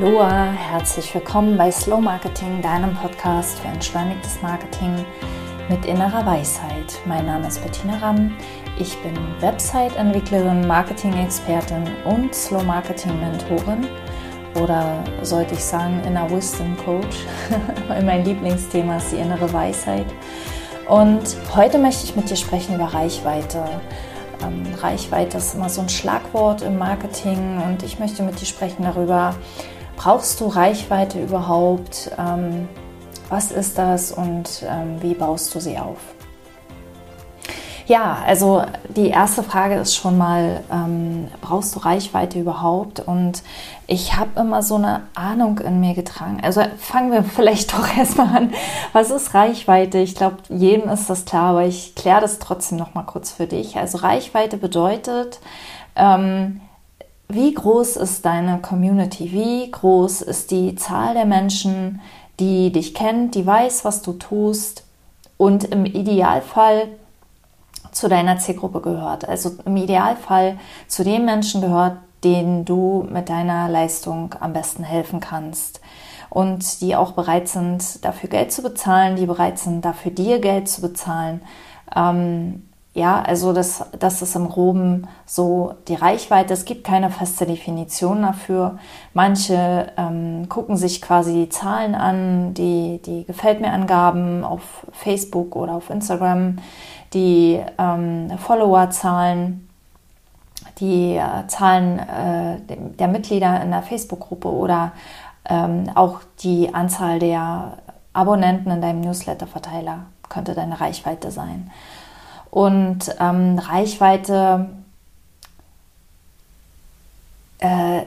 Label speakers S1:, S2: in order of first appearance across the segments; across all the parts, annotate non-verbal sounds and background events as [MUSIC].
S1: Aloha, herzlich willkommen bei Slow Marketing, deinem Podcast für entschleunigtes Marketing mit innerer Weisheit. Mein Name ist Bettina Ramm. Ich bin Website-Entwicklerin, Marketing-Expertin und Slow Marketing-Mentorin oder sollte ich sagen Inner Wisdom Coach, [LAUGHS] mein Lieblingsthema ist die innere Weisheit. Und heute möchte ich mit dir sprechen über Reichweite. Ähm, Reichweite ist immer so ein Schlagwort im Marketing und ich möchte mit dir sprechen darüber, brauchst du Reichweite überhaupt? Ähm, was ist das und ähm, wie baust du sie auf? Ja, also die erste Frage ist schon mal, ähm, brauchst du Reichweite überhaupt? Und ich habe immer so eine Ahnung in mir getragen. Also fangen wir [LAUGHS] vielleicht doch erstmal an. Was ist Reichweite? Ich glaube, jedem ist das klar, aber ich kläre das trotzdem noch mal kurz für dich. Also Reichweite bedeutet, ähm, wie groß ist deine Community? Wie groß ist die Zahl der Menschen, die dich kennt, die weiß, was du tust und im Idealfall zu deiner Zielgruppe gehört. Also im Idealfall zu den Menschen gehört, denen du mit deiner Leistung am besten helfen kannst. Und die auch bereit sind, dafür Geld zu bezahlen, die bereit sind, dafür dir Geld zu bezahlen. Ähm, ja, also das, das ist im Groben so die Reichweite. Es gibt keine feste Definition dafür. Manche ähm, gucken sich quasi die Zahlen an, die, die Gefällt mir Angaben auf Facebook oder auf Instagram die ähm, Followerzahlen, die äh, Zahlen äh, der Mitglieder in der Facebook-Gruppe oder ähm, auch die Anzahl der Abonnenten in deinem Newsletter-Verteiler könnte deine Reichweite sein. Und ähm, Reichweite äh,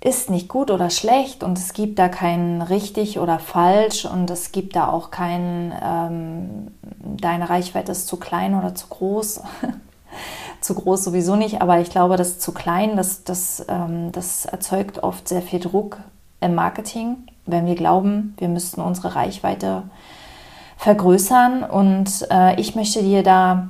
S1: ist nicht gut oder schlecht und es gibt da kein richtig oder falsch und es gibt da auch kein, ähm, deine Reichweite ist zu klein oder zu groß. [LAUGHS] zu groß sowieso nicht, aber ich glaube, das zu klein, das, das, ähm, das erzeugt oft sehr viel Druck im Marketing, wenn wir glauben, wir müssten unsere Reichweite vergrößern. Und äh, ich möchte dir da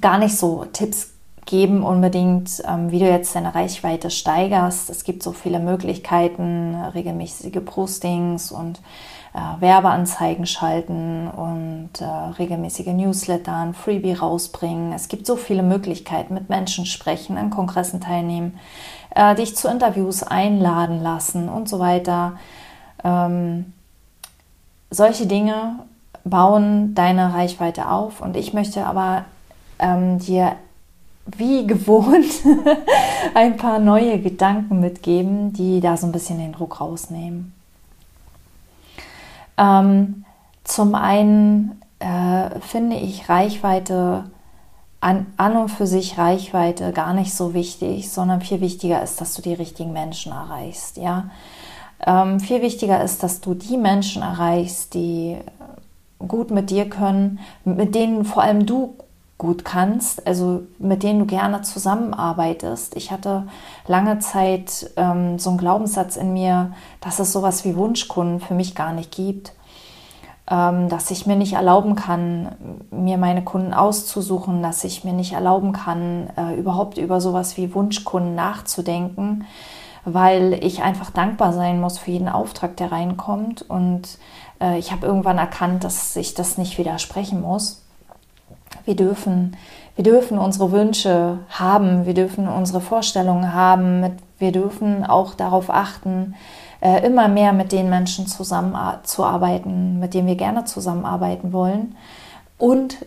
S1: gar nicht so Tipps geben unbedingt, ähm, wie du jetzt deine Reichweite steigerst. Es gibt so viele Möglichkeiten, regelmäßige Postings und äh, Werbeanzeigen schalten und äh, regelmäßige Newsletter, ein Freebie rausbringen. Es gibt so viele Möglichkeiten, mit Menschen sprechen, an Kongressen teilnehmen, äh, dich zu Interviews einladen lassen und so weiter. Ähm, solche Dinge bauen deine Reichweite auf und ich möchte aber ähm, dir wie gewohnt [LAUGHS] ein paar neue Gedanken mitgeben, die da so ein bisschen den Druck rausnehmen. Ähm, zum einen äh, finde ich Reichweite an, an und für sich Reichweite gar nicht so wichtig, sondern viel wichtiger ist, dass du die richtigen Menschen erreichst. Ja? Ähm, viel wichtiger ist, dass du die Menschen erreichst, die gut mit dir können, mit denen vor allem du gut kannst, also mit denen du gerne zusammenarbeitest. Ich hatte lange Zeit ähm, so einen Glaubenssatz in mir, dass es sowas wie Wunschkunden für mich gar nicht gibt, ähm, dass ich mir nicht erlauben kann, mir meine Kunden auszusuchen, dass ich mir nicht erlauben kann, äh, überhaupt über sowas wie Wunschkunden nachzudenken, weil ich einfach dankbar sein muss für jeden Auftrag, der reinkommt. Und äh, ich habe irgendwann erkannt, dass ich das nicht widersprechen muss wir dürfen, wir dürfen unsere Wünsche haben, wir dürfen unsere Vorstellungen haben, wir dürfen auch darauf achten, äh, immer mehr mit den Menschen zusammenzuarbeiten, mit denen wir gerne zusammenarbeiten wollen. Und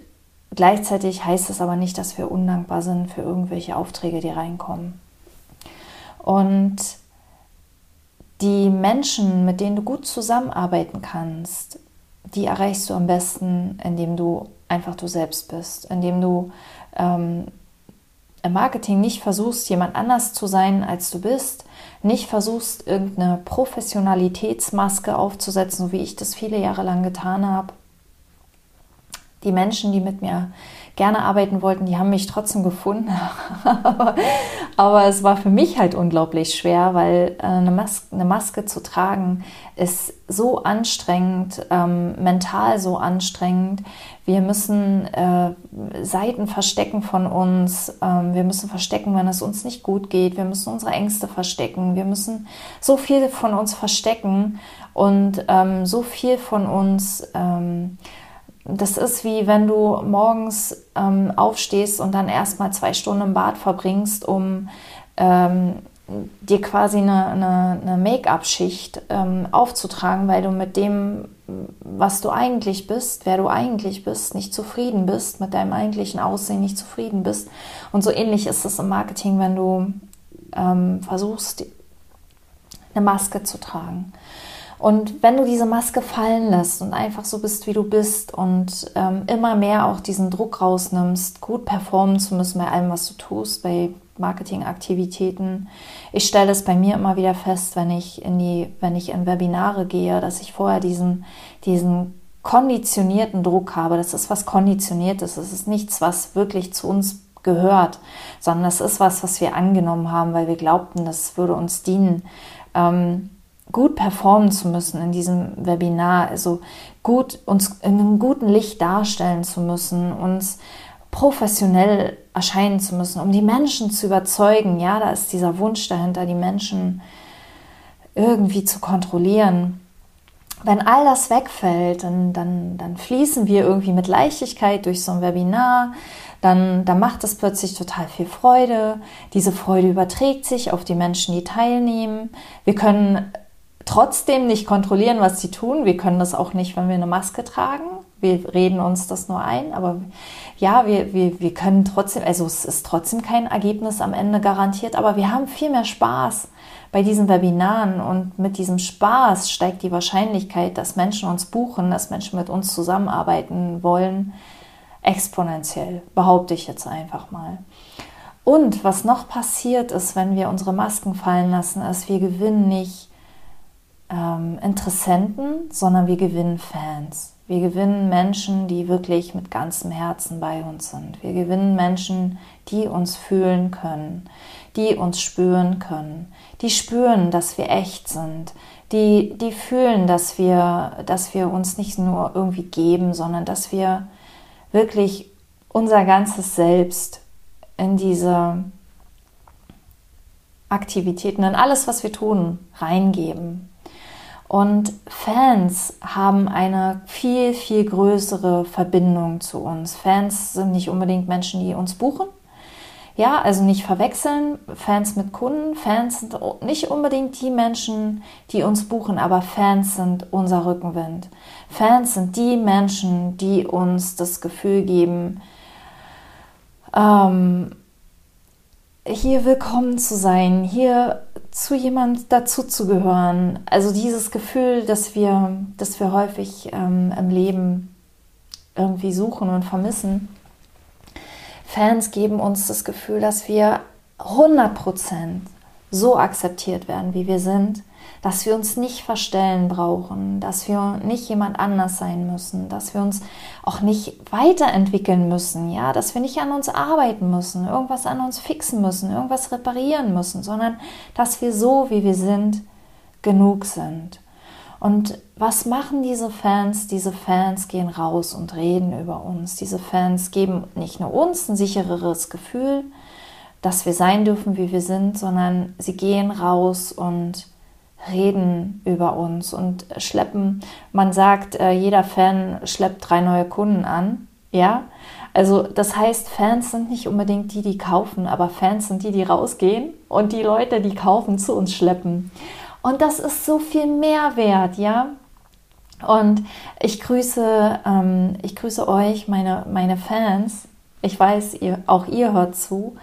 S1: gleichzeitig heißt es aber nicht, dass wir undankbar sind für irgendwelche Aufträge, die reinkommen. Und die Menschen, mit denen du gut zusammenarbeiten kannst, die erreichst du am besten, indem du einfach du selbst bist, indem du ähm, im Marketing nicht versuchst, jemand anders zu sein, als du bist, nicht versuchst, irgendeine Professionalitätsmaske aufzusetzen, so wie ich das viele Jahre lang getan habe. Die Menschen, die mit mir gerne arbeiten wollten, die haben mich trotzdem gefunden. [LAUGHS] Aber es war für mich halt unglaublich schwer, weil äh, eine, Mas eine Maske zu tragen ist so anstrengend, ähm, mental so anstrengend. Wir müssen äh, Seiten verstecken von uns. Ähm, wir müssen verstecken, wenn es uns nicht gut geht. Wir müssen unsere Ängste verstecken. Wir müssen so viel von uns verstecken und ähm, so viel von uns. Das ist wie wenn du morgens ähm, aufstehst und dann erstmal zwei Stunden im Bad verbringst, um ähm, dir quasi eine, eine, eine Make-up-Schicht ähm, aufzutragen, weil du mit dem, was du eigentlich bist, wer du eigentlich bist, nicht zufrieden bist, mit deinem eigentlichen Aussehen nicht zufrieden bist. Und so ähnlich ist es im Marketing, wenn du ähm, versuchst, eine Maske zu tragen. Und wenn du diese Maske fallen lässt und einfach so bist, wie du bist und ähm, immer mehr auch diesen Druck rausnimmst, gut performen zu müssen bei allem, was du tust, bei Marketingaktivitäten. Ich stelle es bei mir immer wieder fest, wenn ich in die, wenn ich in Webinare gehe, dass ich vorher diesen, diesen konditionierten Druck habe. Das ist was Konditioniertes. Das ist nichts, was wirklich zu uns gehört, sondern das ist was, was wir angenommen haben, weil wir glaubten, das würde uns dienen. Ähm, gut performen zu müssen in diesem Webinar, also gut uns in einem guten Licht darstellen zu müssen, uns professionell erscheinen zu müssen, um die Menschen zu überzeugen. Ja, da ist dieser Wunsch dahinter, die Menschen irgendwie zu kontrollieren. Wenn all das wegfällt, dann, dann, dann fließen wir irgendwie mit Leichtigkeit durch so ein Webinar, dann, dann macht es plötzlich total viel Freude. Diese Freude überträgt sich auf die Menschen, die teilnehmen. Wir können trotzdem nicht kontrollieren, was sie tun. Wir können das auch nicht, wenn wir eine Maske tragen. Wir reden uns das nur ein, aber ja, wir, wir, wir können trotzdem, also es ist trotzdem kein Ergebnis am Ende garantiert, aber wir haben viel mehr Spaß bei diesen Webinaren und mit diesem Spaß steigt die Wahrscheinlichkeit, dass Menschen uns buchen, dass Menschen mit uns zusammenarbeiten wollen, exponentiell, behaupte ich jetzt einfach mal. Und was noch passiert ist, wenn wir unsere Masken fallen lassen, ist, wir gewinnen nicht ähm, Interessenten, sondern wir gewinnen Fans. Wir gewinnen Menschen, die wirklich mit ganzem Herzen bei uns sind. Wir gewinnen Menschen, die uns fühlen können, die uns spüren können, die spüren, dass wir echt sind, die, die fühlen, dass wir, dass wir uns nicht nur irgendwie geben, sondern dass wir wirklich unser ganzes Selbst in diese Aktivitäten, in alles, was wir tun, reingeben. Und Fans haben eine viel, viel größere Verbindung zu uns. Fans sind nicht unbedingt Menschen, die uns buchen. Ja, also nicht verwechseln, Fans mit Kunden. Fans sind nicht unbedingt die Menschen, die uns buchen, aber Fans sind unser Rückenwind. Fans sind die Menschen, die uns das Gefühl geben, ähm, hier willkommen zu sein, hier zu jemand dazu zu gehören. Also dieses Gefühl, dass wir, dass wir häufig ähm, im Leben irgendwie suchen und vermissen. Fans geben uns das Gefühl, dass wir 100% so akzeptiert werden, wie wir sind dass wir uns nicht verstellen brauchen, dass wir nicht jemand anders sein müssen, dass wir uns auch nicht weiterentwickeln müssen, ja, dass wir nicht an uns arbeiten müssen, irgendwas an uns fixen müssen, irgendwas reparieren müssen, sondern dass wir so, wie wir sind, genug sind. Und was machen diese Fans? Diese Fans gehen raus und reden über uns. Diese Fans geben nicht nur uns ein sichereres Gefühl, dass wir sein dürfen, wie wir sind, sondern sie gehen raus und reden über uns und schleppen, man sagt, äh, jeder Fan schleppt drei neue Kunden an. Ja, also das heißt, Fans sind nicht unbedingt die, die kaufen, aber Fans sind die, die rausgehen und die Leute, die kaufen, zu uns schleppen. Und das ist so viel mehr wert, ja. Und ich grüße, ähm, ich grüße euch, meine, meine Fans. Ich weiß, ihr, auch ihr hört zu.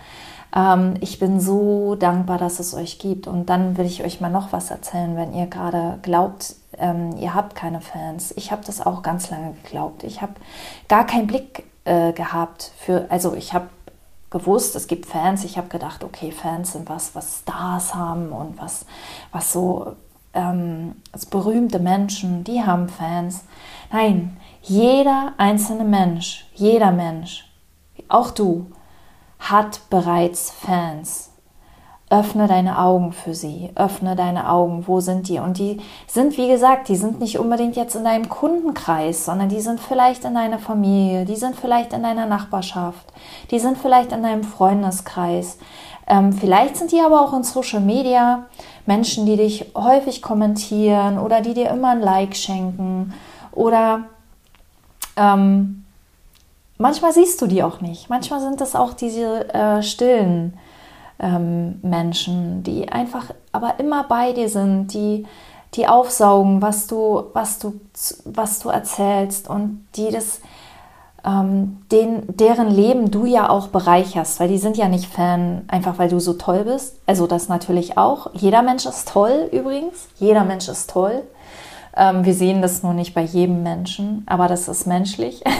S1: Ähm, ich bin so dankbar, dass es euch gibt. Und dann will ich euch mal noch was erzählen, wenn ihr gerade glaubt, ähm, ihr habt keine Fans. Ich habe das auch ganz lange geglaubt. Ich habe gar keinen Blick äh, gehabt für, also ich habe gewusst, es gibt Fans. Ich habe gedacht, okay, Fans sind was, was Stars haben und was, was so ähm, berühmte Menschen, die haben Fans. Nein, jeder einzelne Mensch, jeder Mensch auch du, hat bereits Fans. Öffne deine Augen für sie, öffne deine Augen, wo sind die? Und die sind, wie gesagt, die sind nicht unbedingt jetzt in deinem Kundenkreis, sondern die sind vielleicht in deiner Familie, die sind vielleicht in deiner Nachbarschaft, die sind vielleicht in deinem Freundeskreis. Ähm, vielleicht sind die aber auch in Social Media Menschen, die dich häufig kommentieren oder die dir immer ein Like schenken oder ähm, manchmal siehst du die auch nicht. Manchmal sind es auch diese äh, stillen ähm, Menschen, die einfach aber immer bei dir sind, die, die aufsaugen, was du, was du, was du erzählst und die das, ähm, den, deren Leben du ja auch bereicherst, weil die sind ja nicht Fan, einfach weil du so toll bist. Also das natürlich auch. Jeder Mensch ist toll übrigens. Jeder Mensch ist toll. Ähm, wir sehen das nur nicht bei jedem Menschen, aber das ist menschlich. [LAUGHS]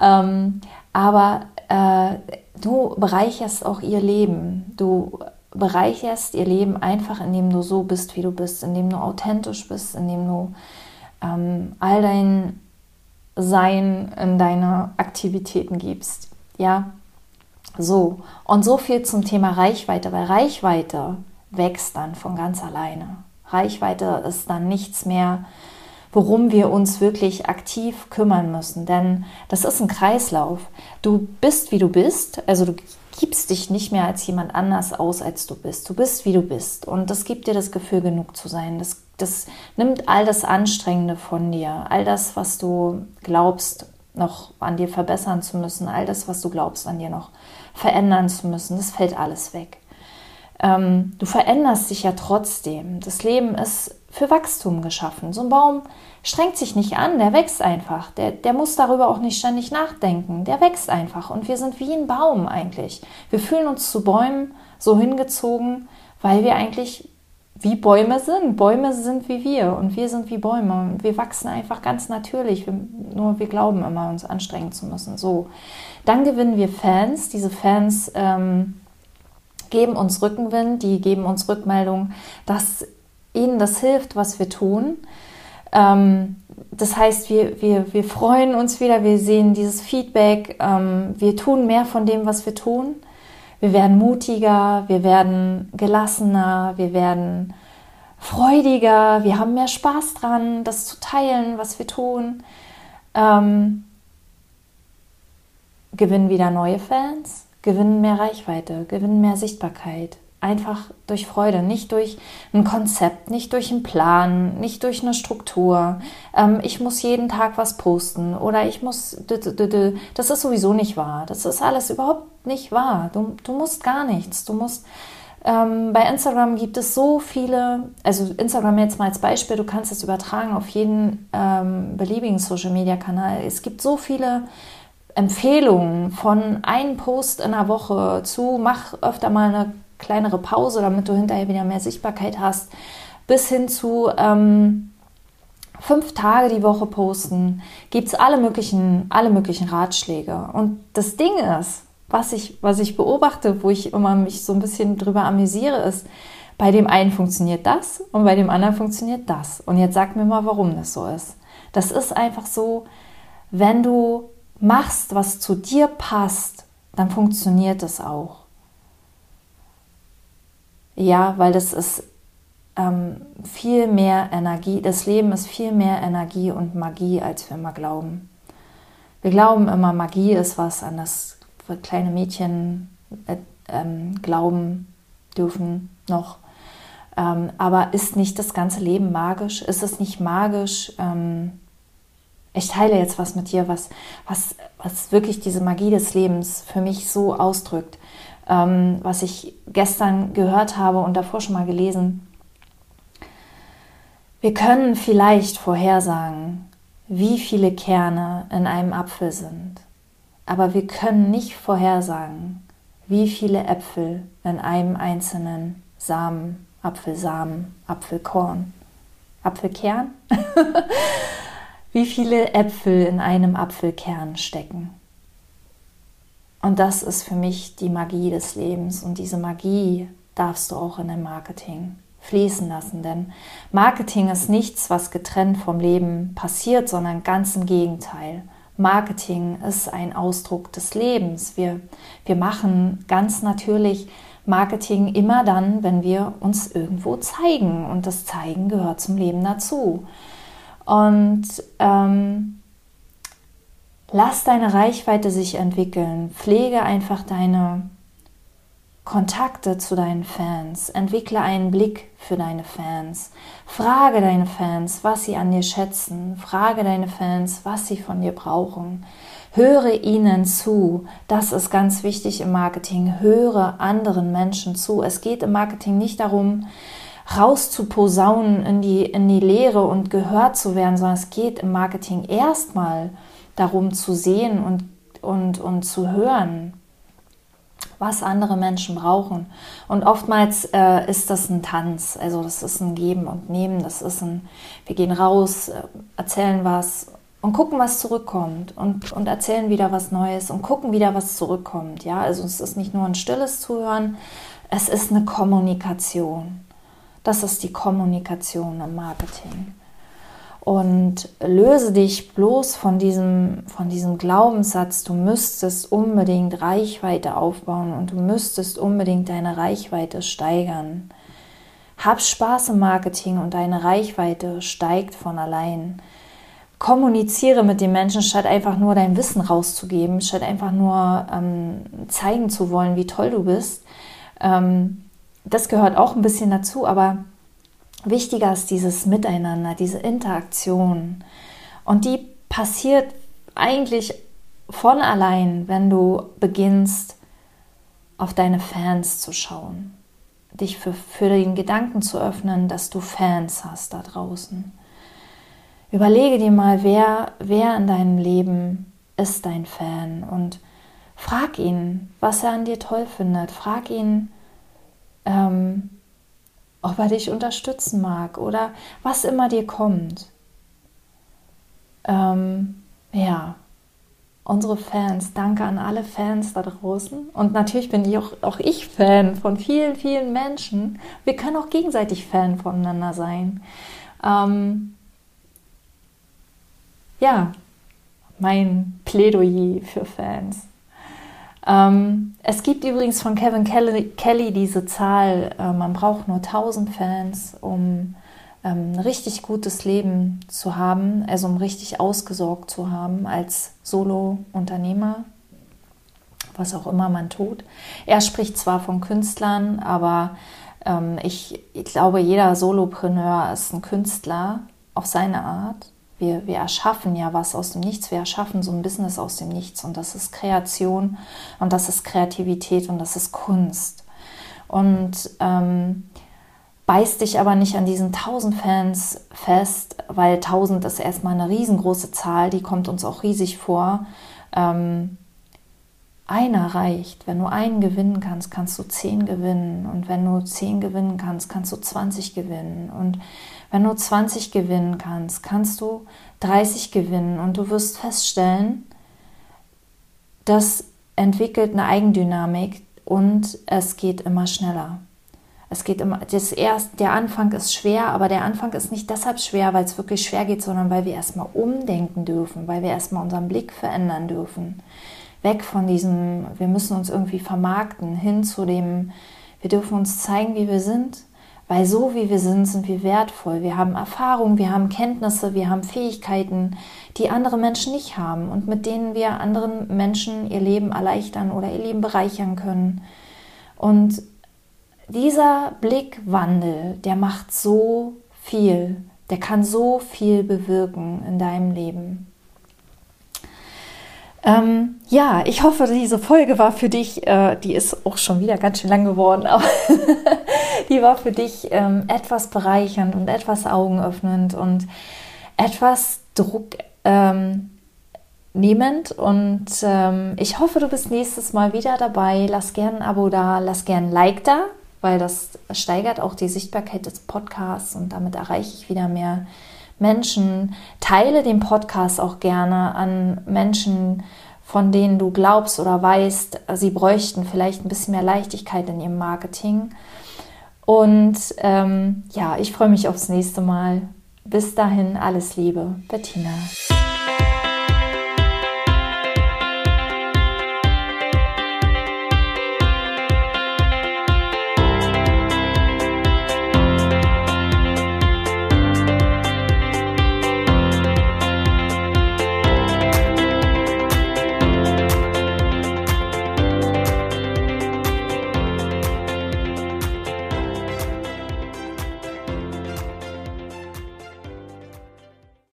S1: ähm, aber äh, du bereicherst auch ihr Leben. Du bereicherst ihr Leben einfach, indem du so bist, wie du bist, indem du authentisch bist, indem du ähm, all dein Sein in deine Aktivitäten gibst. Ja, so. Und so viel zum Thema Reichweite, weil Reichweite wächst dann von ganz alleine. Reichweite ist dann nichts mehr, worum wir uns wirklich aktiv kümmern müssen. Denn das ist ein Kreislauf. Du bist, wie du bist. Also du gibst dich nicht mehr als jemand anders aus, als du bist. Du bist, wie du bist. Und das gibt dir das Gefühl, genug zu sein. Das, das nimmt all das Anstrengende von dir. All das, was du glaubst, noch an dir verbessern zu müssen. All das, was du glaubst, an dir noch verändern zu müssen. Das fällt alles weg. Ähm, du veränderst dich ja trotzdem. Das Leben ist für Wachstum geschaffen. So ein Baum strengt sich nicht an, der wächst einfach. Der, der muss darüber auch nicht ständig nachdenken. Der wächst einfach. Und wir sind wie ein Baum eigentlich. Wir fühlen uns zu Bäumen so hingezogen, weil wir eigentlich wie Bäume sind. Bäume sind wie wir und wir sind wie Bäume. Wir wachsen einfach ganz natürlich. Wir, nur wir glauben immer, uns anstrengen zu müssen. So, dann gewinnen wir Fans. Diese Fans ähm, geben uns Rückenwind, die geben uns Rückmeldung, dass ihnen das hilft, was wir tun. Ähm, das heißt, wir, wir, wir freuen uns wieder, wir sehen dieses Feedback, ähm, wir tun mehr von dem, was wir tun. Wir werden mutiger, wir werden gelassener, wir werden freudiger, wir haben mehr Spaß dran, das zu teilen, was wir tun. Ähm, gewinnen wieder neue Fans, gewinnen mehr Reichweite, gewinnen mehr Sichtbarkeit. Einfach durch Freude, nicht durch ein Konzept, nicht durch einen Plan, nicht durch eine Struktur. Ähm, ich muss jeden Tag was posten oder ich muss. Das ist sowieso nicht wahr. Das ist alles überhaupt nicht wahr. Du, du musst gar nichts. Du musst. Ähm, bei Instagram gibt es so viele, also Instagram jetzt mal als Beispiel, du kannst es übertragen auf jeden ähm, beliebigen Social Media Kanal. Es gibt so viele Empfehlungen von einem Post in der Woche zu, mach öfter mal eine kleinere Pause, damit du hinterher wieder mehr Sichtbarkeit hast, bis hin zu ähm, fünf Tage die Woche posten, gibt es alle möglichen, alle möglichen Ratschläge. Und das Ding ist, was ich, was ich beobachte, wo ich immer mich so ein bisschen drüber amüsiere, ist, bei dem einen funktioniert das und bei dem anderen funktioniert das. Und jetzt sag mir mal, warum das so ist. Das ist einfach so, wenn du machst, was zu dir passt, dann funktioniert es auch. Ja, weil das ist ähm, viel mehr Energie, das Leben ist viel mehr Energie und Magie, als wir immer glauben. Wir glauben immer, Magie ist was, an das kleine Mädchen äh, ähm, glauben dürfen noch. Ähm, aber ist nicht das ganze Leben magisch? Ist es nicht magisch? Ähm, ich teile jetzt was mit dir, was, was, was wirklich diese Magie des Lebens für mich so ausdrückt ähm, was ich gestern gehört habe und davor schon mal gelesen. Wir können vielleicht vorhersagen, wie viele Kerne in einem Apfel sind, aber wir können nicht vorhersagen, wie viele Äpfel in einem einzelnen Samen, Apfelsamen, Apfelkorn, Apfelkern, [LAUGHS] wie viele Äpfel in einem Apfelkern stecken. Und das ist für mich die Magie des Lebens. Und diese Magie darfst du auch in dein Marketing fließen lassen. Denn Marketing ist nichts, was getrennt vom Leben passiert, sondern ganz im Gegenteil. Marketing ist ein Ausdruck des Lebens. Wir, wir machen ganz natürlich Marketing immer dann, wenn wir uns irgendwo zeigen. Und das Zeigen gehört zum Leben dazu. Und ähm, lass deine Reichweite sich entwickeln. Pflege einfach deine Kontakte zu deinen Fans. Entwickle einen Blick für deine Fans. Frage deine Fans, was sie an dir schätzen. Frage deine Fans, was sie von dir brauchen. Höre ihnen zu. Das ist ganz wichtig im Marketing. Höre anderen Menschen zu. Es geht im Marketing nicht darum, rauszuposaunen in die, in die Lehre und gehört zu werden, sondern es geht im Marketing erstmal darum zu sehen und, und, und zu hören, was andere Menschen brauchen. Und oftmals äh, ist das ein Tanz, also das ist ein Geben und Nehmen, das ist ein, wir gehen raus, äh, erzählen was und gucken, was zurückkommt und, und erzählen wieder was Neues und gucken wieder, was zurückkommt. Ja, also es ist nicht nur ein stilles Zuhören, es ist eine Kommunikation. Das ist die Kommunikation im Marketing und löse dich bloß von diesem, von diesem Glaubenssatz, du müsstest unbedingt Reichweite aufbauen und du müsstest unbedingt deine Reichweite steigern. Hab Spaß im Marketing und deine Reichweite steigt von allein. Kommuniziere mit den Menschen, statt einfach nur dein Wissen rauszugeben, statt einfach nur ähm, zeigen zu wollen, wie toll du bist. Ähm, das gehört auch ein bisschen dazu, aber Wichtiger ist dieses Miteinander, diese Interaktion. Und die passiert eigentlich von allein, wenn du beginnst, auf deine Fans zu schauen. Dich für, für den Gedanken zu öffnen, dass du Fans hast da draußen. Überlege dir mal, wer, wer in deinem Leben ist dein Fan und frag ihn, was er an dir toll findet. Frag ihn, ähm, ob er dich unterstützen mag oder was immer dir kommt. Ähm, ja, unsere Fans, danke an alle Fans da draußen. Und natürlich bin ich auch, auch ich Fan von vielen, vielen Menschen. Wir können auch gegenseitig Fan voneinander sein. Ähm, ja, mein Plädoyer für Fans. Ähm, es gibt übrigens von Kevin Kelly, Kelly diese Zahl, äh, man braucht nur 1000 Fans, um ähm, ein richtig gutes Leben zu haben, also um richtig ausgesorgt zu haben als Solo-Unternehmer, was auch immer man tut. Er spricht zwar von Künstlern, aber ähm, ich, ich glaube, jeder Solopreneur ist ein Künstler auf seine Art wir, wir erschaffen ja was aus dem Nichts, wir erschaffen so ein Business aus dem Nichts und das ist Kreation und das ist Kreativität und das ist Kunst. Und ähm, beißt dich aber nicht an diesen 1000 Fans fest, weil 1000 ist erstmal eine riesengroße Zahl, die kommt uns auch riesig vor. Ähm, einer reicht. Wenn du einen gewinnen kannst, kannst du zehn gewinnen. Und wenn du zehn gewinnen kannst, kannst du 20 gewinnen. Und wenn du 20 gewinnen kannst, kannst du 30 gewinnen und du wirst feststellen, das entwickelt eine Eigendynamik und es geht immer schneller. Es geht immer, das erst, der Anfang ist schwer, aber der Anfang ist nicht deshalb schwer, weil es wirklich schwer geht, sondern weil wir erstmal umdenken dürfen, weil wir erstmal unseren Blick verändern dürfen. Weg von diesem, wir müssen uns irgendwie vermarkten, hin zu dem, wir dürfen uns zeigen, wie wir sind weil so wie wir sind, sind wir wertvoll. Wir haben Erfahrung, wir haben Kenntnisse, wir haben Fähigkeiten, die andere Menschen nicht haben und mit denen wir anderen Menschen ihr Leben erleichtern oder ihr Leben bereichern können. Und dieser Blickwandel, der macht so viel, der kann so viel bewirken in deinem Leben. Ähm, ja, ich hoffe, diese Folge war für dich, äh, die ist auch schon wieder ganz schön lang geworden, aber [LAUGHS] die war für dich ähm, etwas bereichernd und etwas augenöffnend und etwas Druck ähm, nehmend. Und ähm, ich hoffe, du bist nächstes Mal wieder dabei. Lass gerne ein Abo da, lass gerne ein Like da, weil das steigert auch die Sichtbarkeit des Podcasts und damit erreiche ich wieder mehr Menschen. Teile den Podcast auch gerne an Menschen, von denen du glaubst oder weißt, sie bräuchten vielleicht ein bisschen mehr Leichtigkeit in ihrem Marketing. Und ähm, ja, ich freue mich aufs nächste Mal. Bis dahin, alles Liebe, Bettina.